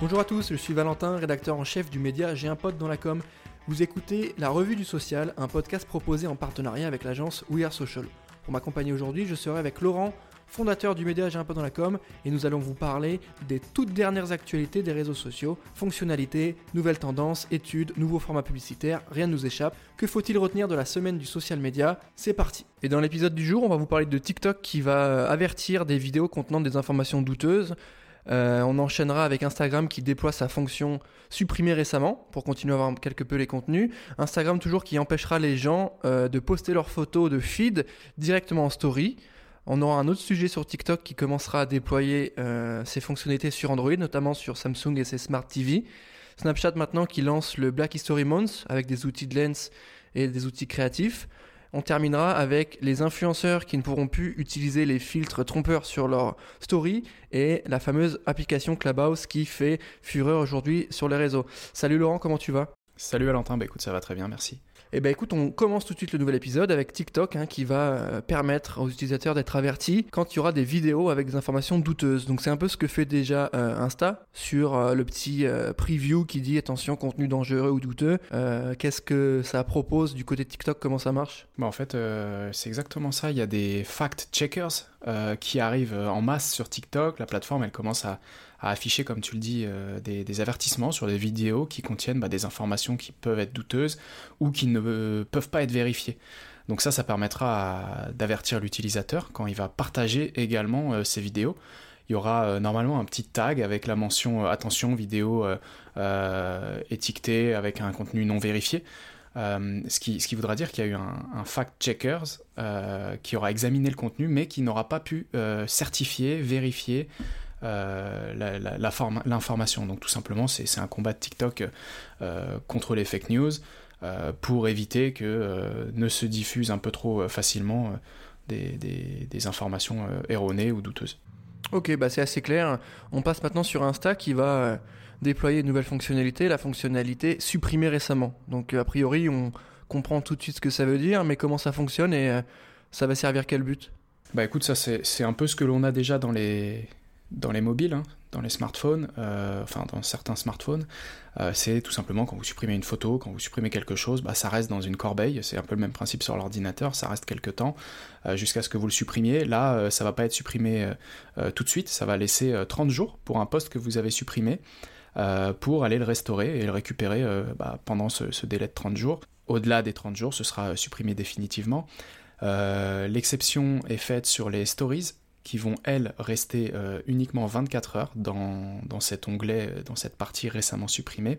Bonjour à tous, je suis Valentin, rédacteur en chef du média J'ai un pote dans la com. Vous écoutez La Revue du Social, un podcast proposé en partenariat avec l'agence We Are Social. Pour m'accompagner aujourd'hui, je serai avec Laurent, fondateur du média J'ai un pote dans la com, et nous allons vous parler des toutes dernières actualités des réseaux sociaux, fonctionnalités, nouvelles tendances, études, nouveaux formats publicitaires, rien ne nous échappe. Que faut-il retenir de la semaine du social media C'est parti Et dans l'épisode du jour, on va vous parler de TikTok qui va avertir des vidéos contenant des informations douteuses, euh, on enchaînera avec Instagram qui déploie sa fonction supprimée récemment pour continuer à voir quelque peu les contenus. Instagram toujours qui empêchera les gens euh, de poster leurs photos de feed directement en story. On aura un autre sujet sur TikTok qui commencera à déployer euh, ses fonctionnalités sur Android, notamment sur Samsung et ses Smart TV. Snapchat maintenant qui lance le Black History Month avec des outils de lens et des outils créatifs. On terminera avec les influenceurs qui ne pourront plus utiliser les filtres trompeurs sur leur story et la fameuse application Clubhouse qui fait fureur aujourd'hui sur les réseaux. Salut Laurent, comment tu vas? Salut Valentin, bah écoute, ça va très bien, merci. Eh ben écoute, on commence tout de suite le nouvel épisode avec TikTok hein, qui va euh, permettre aux utilisateurs d'être avertis quand il y aura des vidéos avec des informations douteuses. Donc c'est un peu ce que fait déjà euh, Insta sur euh, le petit preview qui dit attention contenu dangereux ou douteux. Qu'est-ce que ça propose du côté de TikTok? Comment ça marche? Bah En fait, c'est exactement ça. Il y a des fact checkers qui arrivent en masse sur TikTok. La plateforme, elle commence à à afficher, comme tu le dis, euh, des, avertissements sur des vidéos qui contiennent bah, des informations qui peuvent être douteuses ou qui ne euh, peuvent pas être vérifiées. Donc ça, ça permettra d'avertir l'utilisateur quand il va partager également euh, ces vidéos. Il y aura normalement un petit tag avec la mention attention vidéo étiquetée avec un contenu non vérifié. ce, qui, voudra dire qu'il y a eu un, fact-checkers qui aura examiné le contenu mais qui n'aura pas pu certifier, vérifier euh, l'information. Donc tout simplement, c'est un combat de TikTok euh, contre les fake news euh, pour éviter que ne se diffusent un peu trop facilement des, des, informations erronées ou douteuses. Ok, bah c'est assez clair. On passe maintenant sur Insta qui va déployer une nouvelle fonctionnalité, la fonctionnalité supprimée récemment. Donc a priori, on comprend tout de suite ce que ça veut dire, mais comment ça fonctionne et ça va servir quel but? Bah écoute, ça c'est un peu ce que l'on a déjà dans les, dans les mobiles, hein, dans les smartphones, euh, enfin dans certains smartphones, euh, c'est tout simplement quand vous supprimez une photo, quand vous supprimez quelque chose, bah, ça reste dans une corbeille, c'est un peu le même principe sur l'ordinateur, ça reste quelques temps euh, jusqu'à ce que vous le supprimiez. Là, ça va pas être supprimé tout de suite, ça va laisser 30 jours pour un poste que vous avez supprimé pour aller le restaurer et le récupérer bah, pendant ce, délai de 30 jours. Au-delà des 30 jours, ce sera supprimé définitivement. L'exception est faite sur les stories, qui vont, elles, rester euh, uniquement 24 heures dans, dans, cet onglet, euh, dans cette partie récemment supprimée.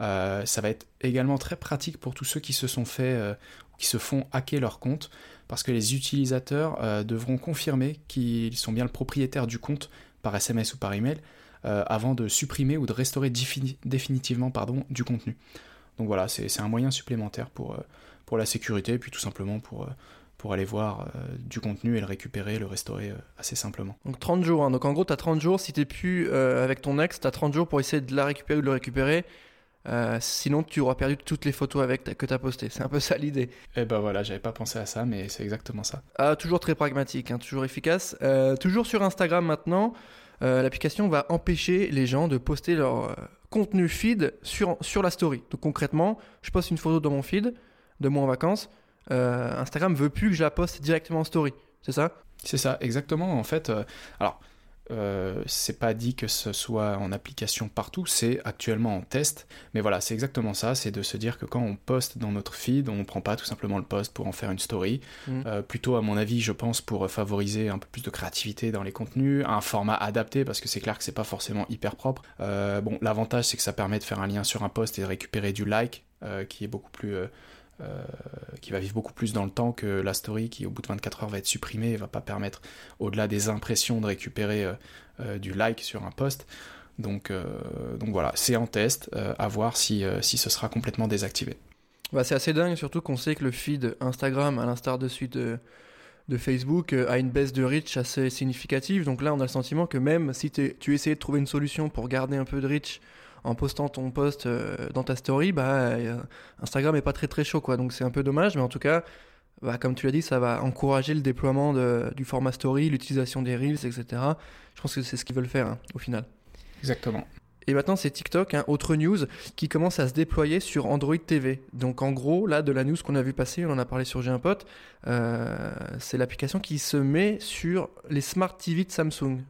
Euh, ça va être également très pratique pour tous ceux qui se sont fait, qui se font hacker leur compte, parce que les utilisateurs devront confirmer qu'ils sont bien le propriétaire du compte par SMS ou par email avant de supprimer ou de restaurer définitivement pardon, du contenu. Donc voilà, c'est un moyen supplémentaire pour, pour la sécurité, et puis tout simplement pour pour aller voir euh, du contenu et le récupérer, le restaurer euh, assez simplement. Donc 30 jours, hein. donc en gros tu as 30 jours, si tu plus euh, avec ton ex, tu as 30 jours pour essayer de la récupérer ou de le récupérer, sinon tu auras perdu toutes les photos avec que tu as postées. C'est un peu ça l'idée. Eh ben voilà, j'avais pas pensé à ça, mais c'est exactement ça. Ah, toujours très pragmatique, hein, toujours efficace. toujours sur Instagram maintenant, l'application va empêcher les gens de poster leur contenu feed sur, sur la story. Donc concrètement, je poste une photo dans mon feed de moi en vacances, euh, Instagram veut plus que je la poste directement en story. C'est ça? C'est ça, exactement. En fait, euh, alors, euh, c'est pas dit que ce soit en application partout, c'est actuellement en test. Mais voilà, c'est exactement ça, c'est de se dire que quand on poste dans notre feed, on prend pas tout simplement le post pour en faire une story. Mm. plutôt, à mon avis, je pense, pour favoriser un peu plus de créativité dans les contenus, un format adapté, parce que c'est clair que c'est pas forcément hyper propre. bon, l'avantage, c'est que ça permet de faire un lien sur un post et de récupérer du like, qui est beaucoup plus euh, qui va vivre beaucoup plus dans le temps que la story qui au bout de 24 heures va être supprimée et va pas permettre au-delà des impressions de récupérer euh, euh, du like sur un post. Donc, voilà, c'est en test, à voir si, si ce sera complètement désactivé. Bah, c'est assez dingue, surtout qu'on sait que le feed Instagram, à l'instar de suite de, de, Facebook, a une baisse de reach assez significative. Donc là, on a le sentiment que même si tu essayais de trouver une solution pour garder un peu de reach en postant ton post euh, dans ta story, bah, euh, Instagram est pas très très chaud, quoi. Donc c'est un peu dommage, mais en tout cas, bah, comme tu l'as dit, ça va encourager le déploiement du format story, l'utilisation des reels, etc. Je pense que c'est ce qu'ils veulent faire hein, au final. Exactement. Et maintenant, c'est TikTok, hein, autre news, qui commence à se déployer sur Android TV. Donc en gros, là, de la news qu'on a vu passer, on en a parlé sur J'ai un pote, euh, c'est l'application qui se met sur les Smart TV de Samsung.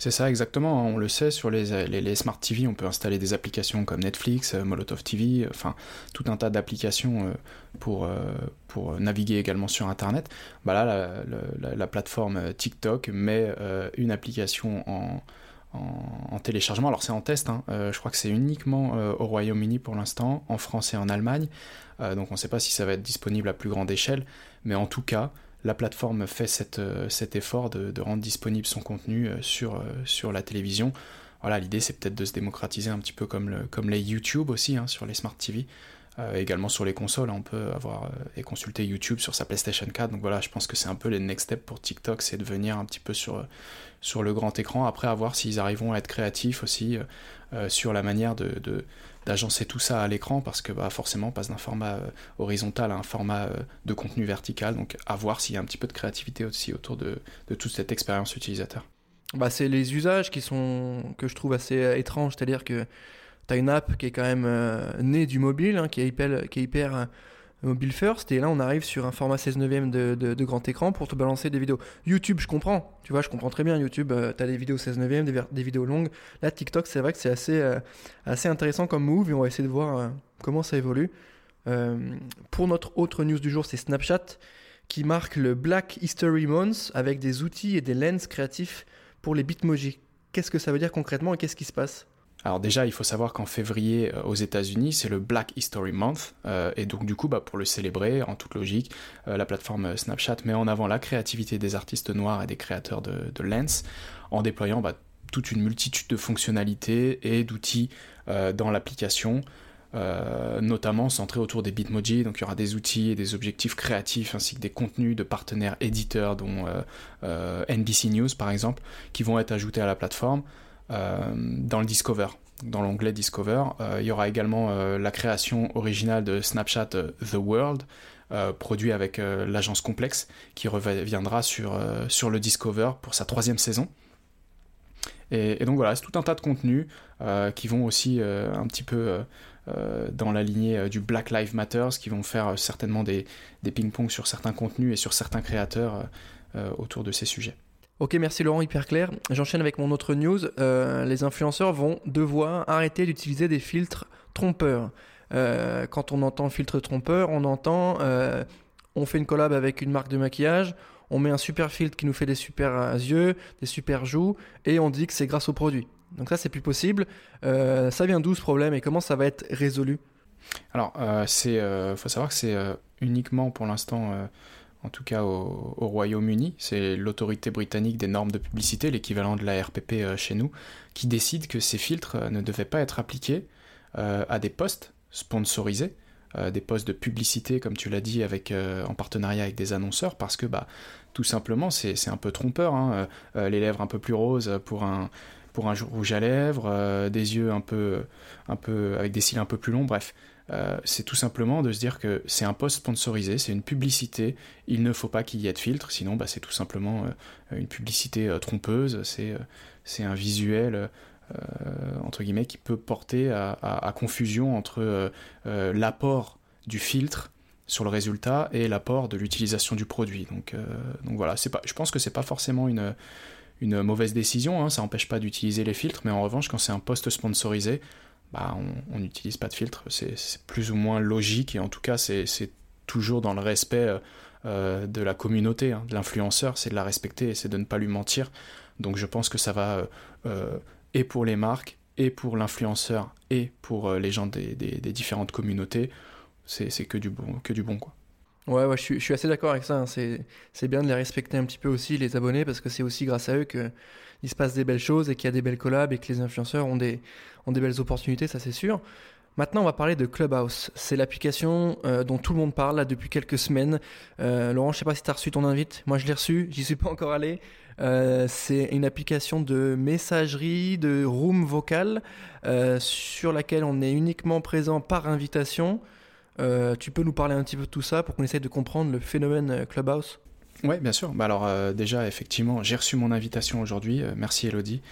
C'est ça, exactement. On le sait, sur les, Smart TV, on peut installer des applications comme Netflix, euh, Molotov TV, enfin, tout un tas d'applications euh, pour, euh, pour naviguer également sur Internet. Bah là, la, plateforme TikTok met une application en, en, téléchargement. Alors, c'est en test, hein. je crois que c'est uniquement au Royaume-Uni pour l'instant, en France et en Allemagne. donc, on ne sait pas si ça va être disponible à plus grande échelle, mais en tout cas, la plateforme fait euh, cet effort de, rendre disponible son contenu euh, sur, euh, sur la télévision. Voilà, l'idée c'est peut-être de se démocratiser un petit peu comme, le, comme les YouTube aussi hein, sur les smart TV. également sur les consoles, on peut avoir et consulter YouTube sur sa PlayStation 4. Donc voilà, je pense que c'est un peu les next steps pour TikTok, c'est de venir un petit peu sur, sur le grand écran. Après, à voir s'ils arriveront à être créatifs aussi sur la manière de d'agencer tout ça à l'écran parce que bah, forcément on passe d'un format euh, horizontal à un format euh, de contenu vertical. Donc à voir s'il y a un petit peu de créativité aussi autour de, de toute cette expérience utilisateur. Bah, c'est les usages qui sont que je trouve assez euh, étranges, c'est-à-dire que tu as une app qui est quand même née du mobile, hein, qui hyper, qui est hyper mobile first, et là on arrive sur un format 16 neuvième de, de, grand écran pour te balancer des vidéos. YouTube, je comprends, tu vois, je comprends très bien. YouTube, euh, tu as des vidéos 16 neuvième, des, des, vidéos longues. Là, TikTok, c'est vrai que c'est assez, euh, assez intéressant comme move, et on va essayer de voir euh, comment ça évolue. pour notre autre news du jour, c'est Snapchat qui marque le Black History Month avec des outils et des lens créatifs pour les bitmojis. Qu'est-ce que ça veut dire concrètement et qu'est-ce qui se passe? Alors déjà, il faut savoir qu'en février, euh, aux États-Unis, c'est le Black History Month, euh, et donc du coup, bah, pour le célébrer, en toute logique, euh, la plateforme Snapchat met en avant la créativité des artistes noirs et des créateurs de, Lens, en déployant bah, toute une multitude de fonctionnalités et d'outils dans l'application, notamment centrés autour des Bitmoji. Donc il y aura des outils et des objectifs créatifs ainsi que des contenus de partenaires éditeurs, dont NBC News par exemple, qui vont être ajoutés à la plateforme. Euh, dans le Discover, dans l'onglet Discover. Euh, il y aura également euh, la création originale de Snapchat The World, produit avec l'agence Complex, qui reviendra sur, sur le Discover pour sa troisième saison. Et, donc voilà, c'est tout un tas de contenus qui vont aussi un petit peu dans la lignée du Black Lives Matter, qui vont faire certainement des, des ping-pong sur certains contenus et sur certains créateurs autour de ces sujets. Ok, merci Laurent, hyper clair. J'enchaîne avec mon autre news. Euh, les influenceurs vont devoir arrêter d'utiliser des filtres trompeurs. Euh, quand on entend filtre trompeur, on entend euh, on fait une collab avec une marque de maquillage, on met un super filtre qui nous fait des super yeux, des super joues, et on dit que c'est grâce au produit. Donc ça, c'est plus possible. ça vient d'où ce problème et comment ça va être résolu? Alors, c'est, faut savoir que c'est uniquement pour l'instant en tout cas au, Royaume-Uni, c'est l'autorité britannique des normes de publicité, l'équivalent de la RPP euh, chez nous, qui décide que ces filtres euh, ne devaient pas être appliqués euh, à des postes sponsorisés, des postes de publicité, comme tu l'as dit, en partenariat avec des annonceurs, parce que bah, tout simplement, c'est un peu trompeur. Hein, les lèvres un peu plus roses pour un, pour un rouge à lèvres, des yeux un peu, un peu avec des cils un peu plus longs, bref. Euh, c'est tout simplement de se dire que c'est un post sponsorisé, c'est une publicité, il ne faut pas qu'il y ait de filtre, sinon bah, c'est tout simplement euh, une publicité euh, trompeuse, c'est un visuel entre guillemets qui peut porter à, confusion entre l'apport du filtre sur le résultat et l'apport de l'utilisation du produit. Donc, donc voilà, pas, je pense que c'est pas forcément une, une mauvaise décision, hein, ça n'empêche pas d'utiliser les filtres, mais en revanche quand c'est un post sponsorisé, bah, on n'utilise pas de filtre. C'est plus ou moins logique et en tout cas, c'est toujours dans le respect euh, euh, de la communauté, hein, de l'influenceur, c'est de la respecter et c'est de ne pas lui mentir. Donc je pense que ça va euh, et pour les marques, et pour l'influenceur, et pour les gens des, différentes communautés, c'est que du bon, que du bon quoi. Ouais, ouais, je suis, assez d'accord avec ça. Hein. C'est bien de les respecter un petit peu aussi, les abonnés, parce que c'est aussi grâce à eux qu'il se passe des belles choses et qu'il y a des belles collabs et que les influenceurs ont des, ont des belles opportunités, ça c'est sûr. Maintenant, on va parler de Clubhouse. C'est l'application euh, dont tout le monde parle depuis quelques semaines. Euh, Laurent, je sais pas si tu as reçu ton invite. Moi, je l'ai reçu. J'y suis pas encore allé. Euh, c'est une application de messagerie, de room vocal, sur laquelle on est uniquement présent par invitation. Tu peux nous parler un petit peu de tout ça pour qu'on essaye de comprendre le phénomène Clubhouse? Oui, bien sûr. Bah alors déjà, effectivement, j'ai reçu mon invitation aujourd'hui. merci Elodie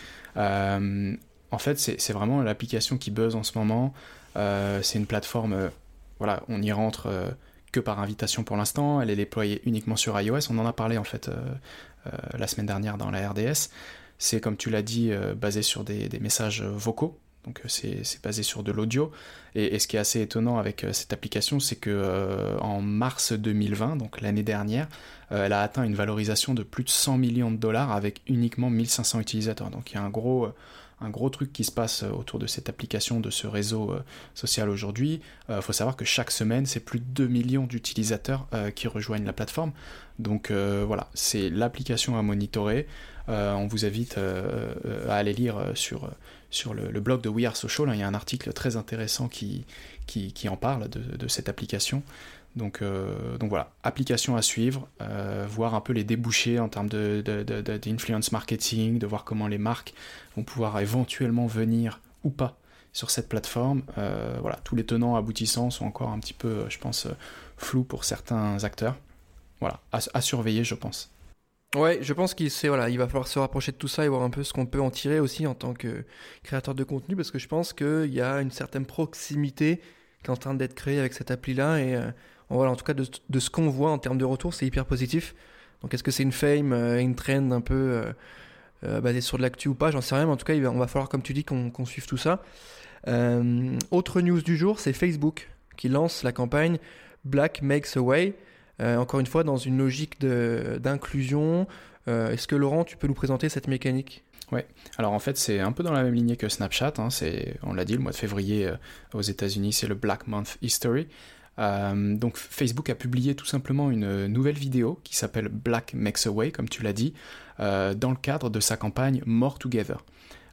en fait, c'est vraiment l'application qui buzz en ce moment. c'est une plateforme, voilà, on y rentre que par invitation pour l'instant. Elle est déployée uniquement sur iOS. On en a parlé en fait la semaine dernière dans la RDS. C'est comme tu l'as dit, basé sur des messages vocaux. Donc euh, c'est basé sur de l'audio. Et, ce qui est assez étonnant avec euh, cette application, c'est que euh, en mars 2020, donc l'année dernière, elle a atteint une valorisation de plus de 100 millions de dollars avec uniquement 1500 utilisateurs. Donc il y a un gros un gros truc qui se passe autour de cette application, de ce réseau social aujourd'hui. Il faut savoir que chaque semaine, c'est plus de 2 millions d'utilisateurs qui rejoignent la plateforme. Donc voilà, c'est l'application à monitorer. on vous invite à aller lire sur, le, blog de We Are Social, il y a un article très intéressant qui, en parle de, cette application. Donc, euh, donc voilà, application à suivre, euh, voir un peu les débouchés en termes d'influence marketing, de voir comment les marques vont pouvoir éventuellement venir ou pas sur cette plateforme. Euh, voilà, tous les tenants aboutissants sont encore un petit peu, je pense, flous pour certains acteurs. Voilà, à surveiller, je pense. Ouais, je pense qu'il voilà, il va falloir se rapprocher de tout ça et voir un peu ce qu'on peut en tirer aussi en tant que créateur de contenu, parce que je pense qu'il y a une certaine proximité qui est en train d'être créée avec cette appli-là, et en tout cas de, ce qu'on voit en termes de retour, c'est hyper positif. Donc est-ce que c'est une fame, euh, une trend un peu euh, basée sur de l'actu ou pas? J'en sais rien, mais en tout cas, on va falloir, comme tu dis, qu'on suive tout ça. autre news du jour, c'est Facebook qui lance la campagne Black Makes a Way. Euh, encore une fois, dans une logique d'inclusion. Euh, est-ce que Laurent, tu peux nous présenter cette mécanique? Ouais, alors en fait c'est un peu dans la même lignée que Snapchat, hein. c'est, on l'a dit, le mois de février euh, aux États-Unis c'est le Black Month History. Donc Facebook a publié tout simplement une nouvelle vidéo qui s'appelle Black Makes Away, comme tu l'as dit, dans le cadre de sa campagne More Together.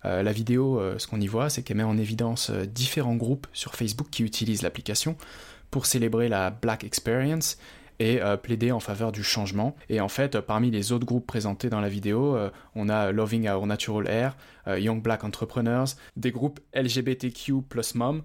la vidéo, ce qu'on y voit, c'est qu'elle met en évidence différents groupes sur Facebook qui utilisent l'application pour célébrer la Black Experience et euh, plaider en faveur du changement. Et en fait, parmi les autres groupes présentés dans la vidéo, euh, on a Loving Our Natural Air, euh, Young Black Entrepreneurs, des groupes LGBTQ plus Mom,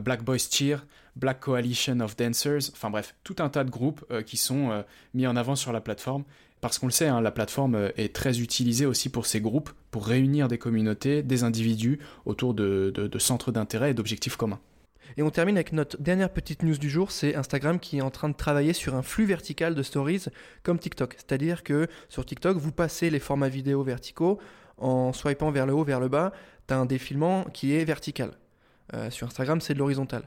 Black Boys Cheer, Black Coalition of Dancers, enfin bref, tout un tas de groupes qui sont mis en avant sur la plateforme. Parce qu'on le sait, hein, la plateforme est très utilisée aussi pour ces groupes, pour réunir des communautés, des individus autour de centres d'intérêt et d'objectifs communs. Et on termine avec notre dernière petite news du jour, c'est Instagram qui est en train de travailler sur un flux vertical de stories comme TikTok. C'est-à-dire que sur TikTok, vous passez les formats vidéo verticaux en swipant vers le haut, vers le bas, tu as un défilement qui est vertical. Euh, sur Instagram, c'est de l'horizontal.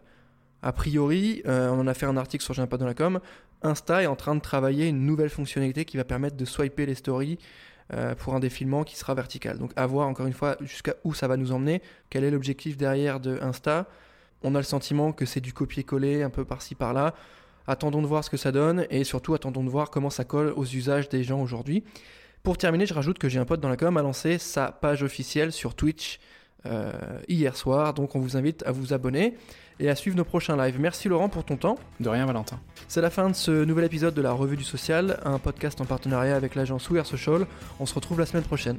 A priori, euh, on en a fait un article sur J'ai pas dans la com, Insta est en train de travailler une nouvelle fonctionnalité qui va permettre de swiper les stories euh, pour un défilement qui sera vertical. Donc à voir encore une fois jusqu'à où ça va nous emmener, quel est l'objectif derrière de Insta on a le sentiment que c'est du copier-coller un peu par-ci par-là. Attendons de voir ce que ça donne et surtout attendons de voir comment ça colle aux usages des gens aujourd'hui. Pour terminer, je rajoute que j'ai un pote dans la com a lancé sa page officielle sur Twitch hier soir, donc on vous invite à vous abonner et à suivre nos prochains lives. Merci Laurent pour ton temps. De rien Valentin. C'est la fin de ce nouvel épisode de la Revue du Social, un podcast en partenariat avec l'agence We Social. On se retrouve la semaine prochaine.